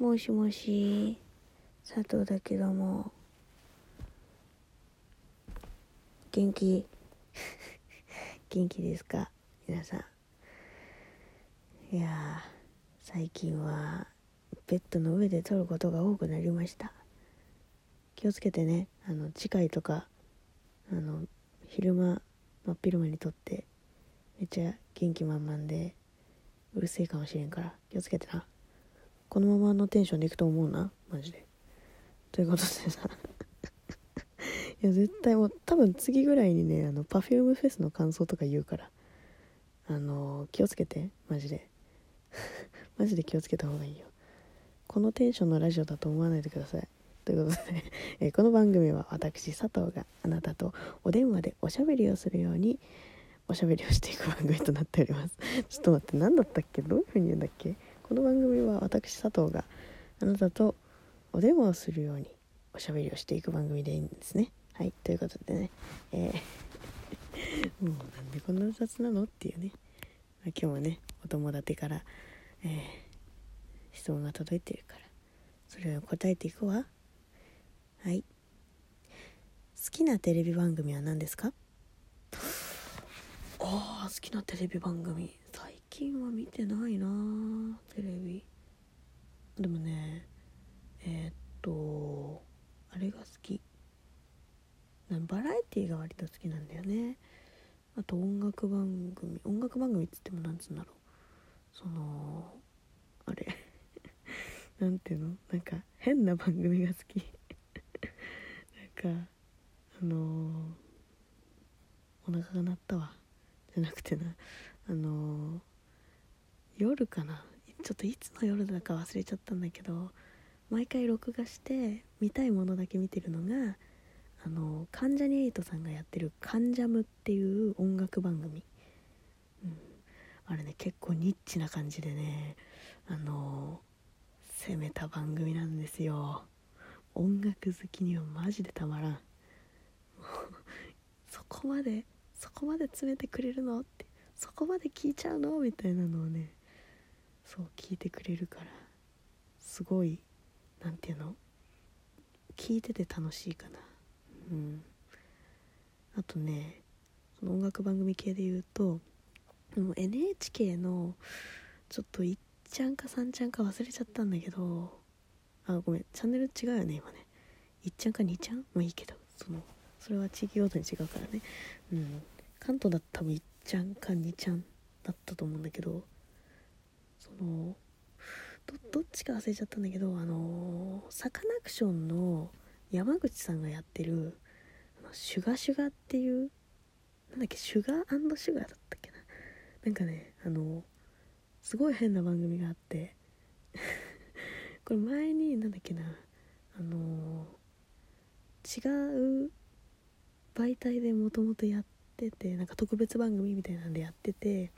もしもし。佐藤だけども。元気。元気ですか？皆さん。いや最近はベッドの上で撮ることが多くなりました。気をつけてね。あの次回とかあの昼間真っ昼間に撮ってめっちゃ元気満々でうるせえかもしれんから気をつけてな。このままのテンションでいくと思うな。マジで。ということでさ。いや絶対もう多分次ぐらいにねあの Perfume フェスの感想とか言うから。あの気をつけて。マジで。マジで気をつけた方がいいよ。このテンションのラジオだと思わないでください。ということで、えーこの番組は私佐藤があなたとお電話でおしゃべりをするようにおしゃべりをしていく番組となっております。ちょっと待って何だったっけ？どういう風に言うんだっけ？この番組は私佐藤があなたとお電話をするようにおしゃべりをしていく番組でいいんですね。はいということでね。えー もうなんでこんな雑なの？っていうね、まあ今日もねお友達から、えー質問が届いてるから。それを答えていくわ。はい。好きなテレビ番組は何ですか？ああ好きなテレビ番組。近は見てないなテレビ。でもねえーっとあれが好き。バラエティーが割と好きなんだよね。あと音楽番組音楽番組っつってもなんつうんだろう。そのあれ。なんていうの？なんか変な番組が好き。なんかあのーお腹が鳴ったわ。じゃなくてな。あのー夜かな？ちょっといつの夜だか忘れちゃったんだけど毎回録画して見たいものだけ見てるのがあの関ジャニ∞さんがやってる「関ジャム」っていう音楽番組、うん、あれね結構ニッチな感じでねあの攻めた番組なんですよ。音楽好きにはマジでたまらん。そこまでそこまで詰めてくれるの？って。そこまで聞いちゃうの？みたいなのをねそう聞いてくれるから。すごいなんていうの？聞いてて楽しいかな。うん。あとねその音楽番組系で言うとでも NHK のちょっと1ちゃんか3ちゃんか忘れちゃったんだけどあごめんチャンネル違うよね今ね。1ちゃんか2ちゃん？もういいけどそのそれは地域ごとに違うからね。うん。関東だったら多分1ちゃんか2ちゃんだったと思うんだけどそのどっちか忘れちゃったんだけどあのサカナクションの山口さんがやってるあのシュガシュガっていうなんだっけシュガーシュガーだったっけな。なんかねあのすごい変な番組があって これ前になんだっけなあの違う媒体でもともとやっててなんか特別番組みたいなんでやってて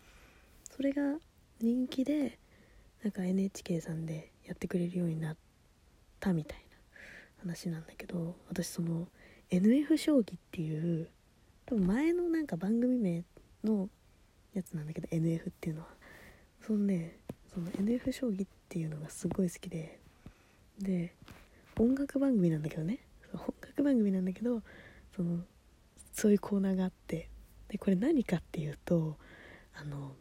それが人気でなんか NHK さんでやってくれるようになったみたいな話なんだけど私その NF 将棋っていう多分前のなんか番組名のやつなんだけど NF っていうのは。そのねその NF 将棋っていうのがすごい好きでで音楽番組なんだけどね。音楽番組なんだけどそのそういうコーナーがあってでこれ何かっていうとあの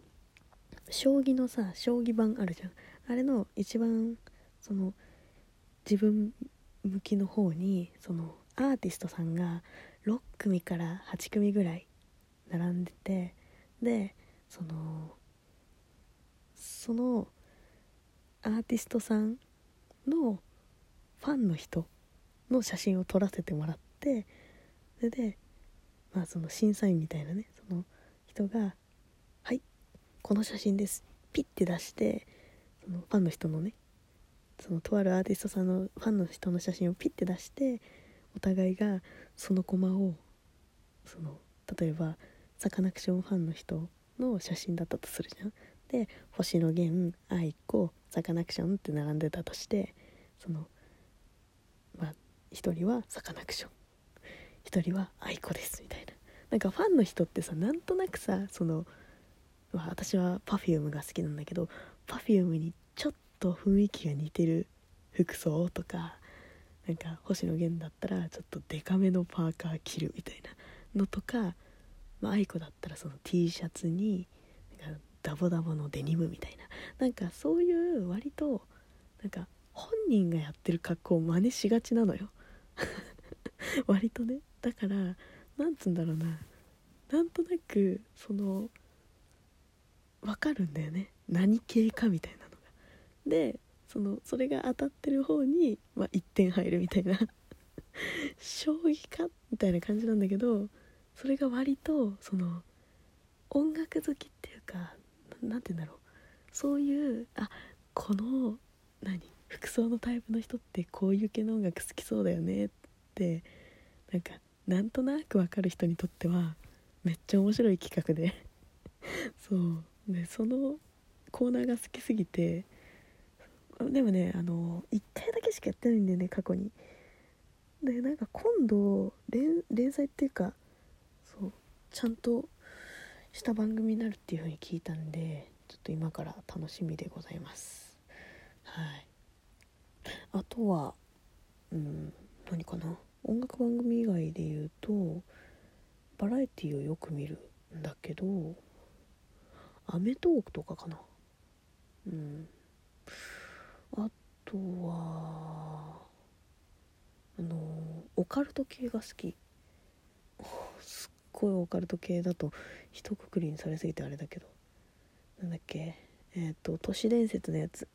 将棋のさ将棋盤あるじゃん。あれの一番その自分向きの方にそのアーティストさんが6組から8組ぐらい並んでてでそのそのアーティストさんのファンの人の写真を撮らせてもらってそれでまあその審査員みたいなね「の写真です」ピッて出してそのファンの人のねそのとあるアーティストさんのファンの人の写真をピッて出してお互いがそのコマをその例えばサカナクションファンの人の写真だったとするじゃん。で星野源愛子サカナクションって並んでたとしてそのまあ一人はサカナクション一人は愛子ですみたいななんかファンの人ってさなんとなくさその、まあ、私は Perfume が好きなんだけど Perfume にちょっと雰囲気が似てる服装とかなんか星野源だったらちょっとデカめのパーカー着るみたいなのとか、まあ、愛子だったらその T シャツになんかダボダボのデニムみたいな。なんかそういう割となんか本人がやってる格好を真似しがちなのよ。割とね。だからなんつうんだろうな。なんとなくその分かるんだよね。何系かみたいなのが。でそのそれが当たってる方に、まあ、1点入るみたいな。将棋かみたいな感じなんだけどそれが割とその音楽好きっていうか何て言うんだろう。そういうあこの何服装のタイプの人ってこういう系の音楽好きそうだよね。ってなんかなんとなく分かる人にとってはめっちゃ面白い企画で。そう。でそのコーナーが好きすぎてでもねあの1回だけしかやってないんだよね過去に。でなんか今度連連載っていうかそうちゃんとした番組になるっていう風に聞いたんでちょっと今から楽しみでございます。はい。あとはうん何かな？音楽番組以外で言うとバラエティをよく見るんだけどアメトークとかかな。うん。あとはあのオカルト系が好き。すっごいオカルト系だと一括りにされすぎてあれだけど。なんだっけ？えっ、ー、と都市伝説のやつ。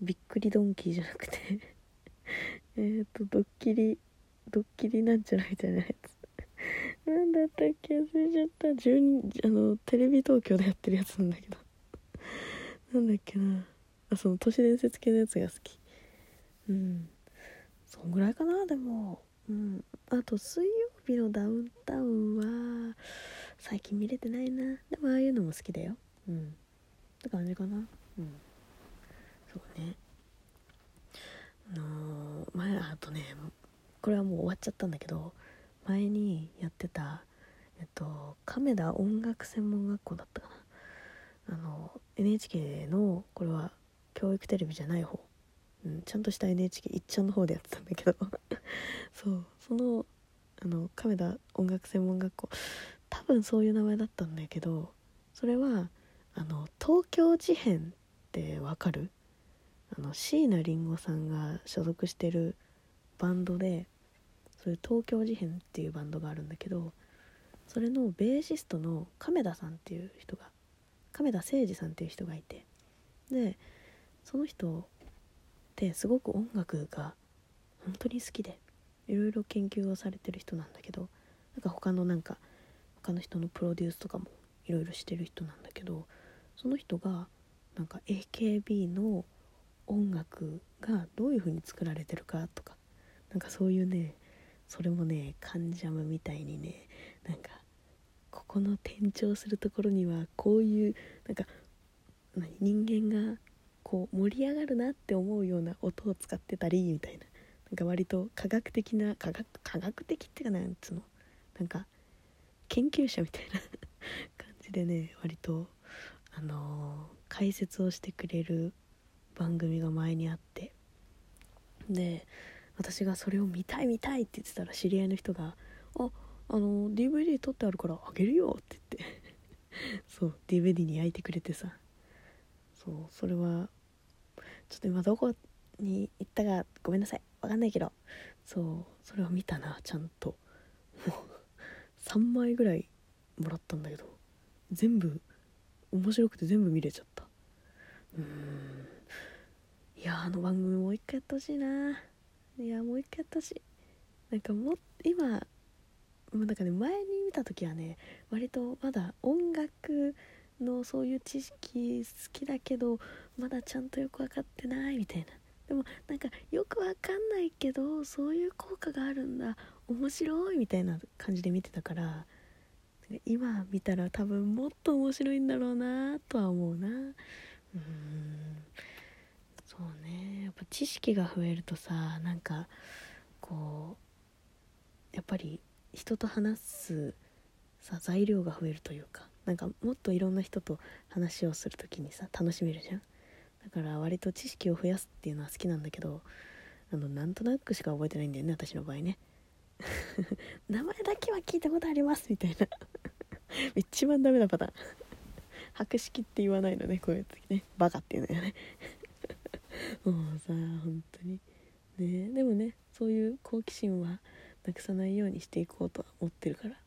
びっくりドンキーじゃなくて。えっとドッキリドッキリなんちゃらみたいなやつ。なんだったっけ忘れちゃった。12あのテレビ東京でやってるやつなんだけど。なんだっけな。あその都市伝説系のやつが好き。うん。そんぐらいかなでも。うん。あと水曜日のダウンタウンは最近見れてないな。でもああいうのも好きだよ。うん。って感じかな。うん。そうね。あのー、前あとねこれはもう終わっちゃったんだけど。前にやってたえっと亀田音楽専門学校だったかな。あの NHK のこれは教育テレビじゃない方、うん、ちゃんとした NHK 一ちゃんの方でやってたんだけど。そうそのあの亀田音楽専門学校。多分そういう名前だったんだけどそれはあの東京事変ってわかる？あの椎名林檎さんが所属してるバンドでそういう東京事変っていうバンドがあるんだけどそれのベーシストの亀田さんっていう人が亀田誠二さんっていう人がいてでその人ってすごく音楽が本当に好きでいろいろ研究をされてる人なんだけどなんか他のなんか他の人のプロデュースとかもいろいろしてる人なんだけどその人がなんか AKB の音楽がどういう風に作られてるかとかなんかそういうねそれもねカンジャムみたいにねなんかここの転調するところにはこういうなんか人間がこう盛り上がるなって思うような音を使ってたりみたいななんか割と科学的な科学科学的っていうかなんつうのなんか研究者みたいな 感じでね割とあのー、解説をしてくれる番組が前にあってで私がそれを見たい見たいって言ってたら知り合いの人が「ああの DVD 撮ってあるからあげるよ」って言って。そう DVD に焼いてくれてさ。そうそれはちょっと今どこに行ったかごめんなさい。わかんないけど。そうそれは見たなちゃんと。もう3枚ぐらいもらったんだけど。全部面白くて全部見れちゃった。うーん。いやあの番組もう一回やってほしいな。いやもう一回やってほしなんかも今もうなんかね前に見た時はね割とまだ音楽のそういう知識好きだけどまだちゃんとよく分かってないみたいな。でもなんかよく分かんないけどそういう効果があるんだ。面白いみたいな感じで見てたから今見たら多分もっと面白いんだろうなとは思うな。うん。そうね。やっぱ知識が増えるとさなんかこうやっぱり人と話すさ材料が増えるというかなんかもっといろんな人と話をする時にさ楽しめるじゃん。だから割と知識を増やすっていうのは好きなんだけどあのなんとなくしか覚えてないんだよね私の場合ね。名前だけは聞いたことありますみたいな。一番ダメなパターン。博識って言わないのねこういう時ね。バカっていうのよね。もうさ本当に。ね。でもねそういう好奇心はなくさないようにしていこうとは思ってるから。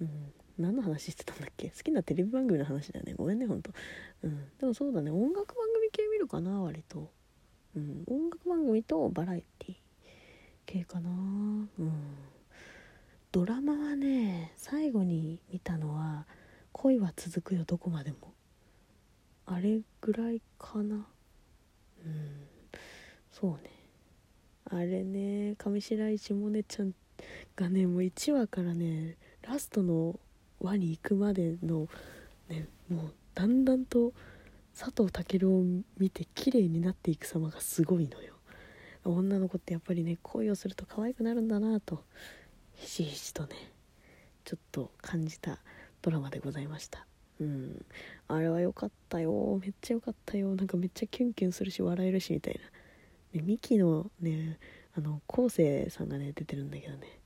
うん。何の話してたんだっけ？好きなテレビ番組の話だよね。ごめんねほんとうん。でもそうだね。音楽番組系見るかな割と。うん。音楽番組とバラエティ系かな。うん。ドラマはね最後に見たのは「恋は続くよどこまでも」あれぐらいかな。そうね。あれね上白石萌音ちゃんがねもう1話からねラストの輪に行くまでのねもうだんだんと佐藤健を見て綺麗になっていく様がすごいのよ。女の子ってやっぱりね恋をすると可愛くなるんだなとひしひしとねちょっと感じたドラマでございました。うん。あれは良かったよ。めっちゃ良かったよ。なんかめっちゃキュンキュンするし笑えるしみたいな、ね、ミキのねあの昴生さんがね出てるんだけどね。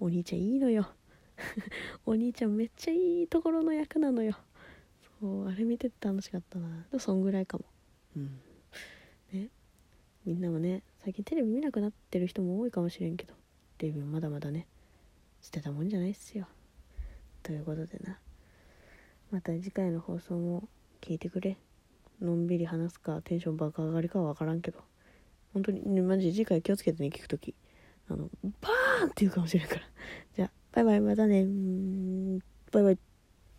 お兄ちゃんいいのよ。お兄ちゃんめっちゃいいところの役なのよ。そうあれ見てて楽しかったな。でそんぐらいかも。うん。ね。みんなもね最近テレビ見なくなってる人も多いかもしれんけど。テレビまだまだね捨てたもんじゃないっすよ。ということでな。また次回の放送も聞いてくれ。のんびり話すかテンション爆上がりかは分からんけど。本当に、マジ次回気をつけてね聞く時あのバーンって言うかもしれんから。じゃあバイバイまたねバイバイ。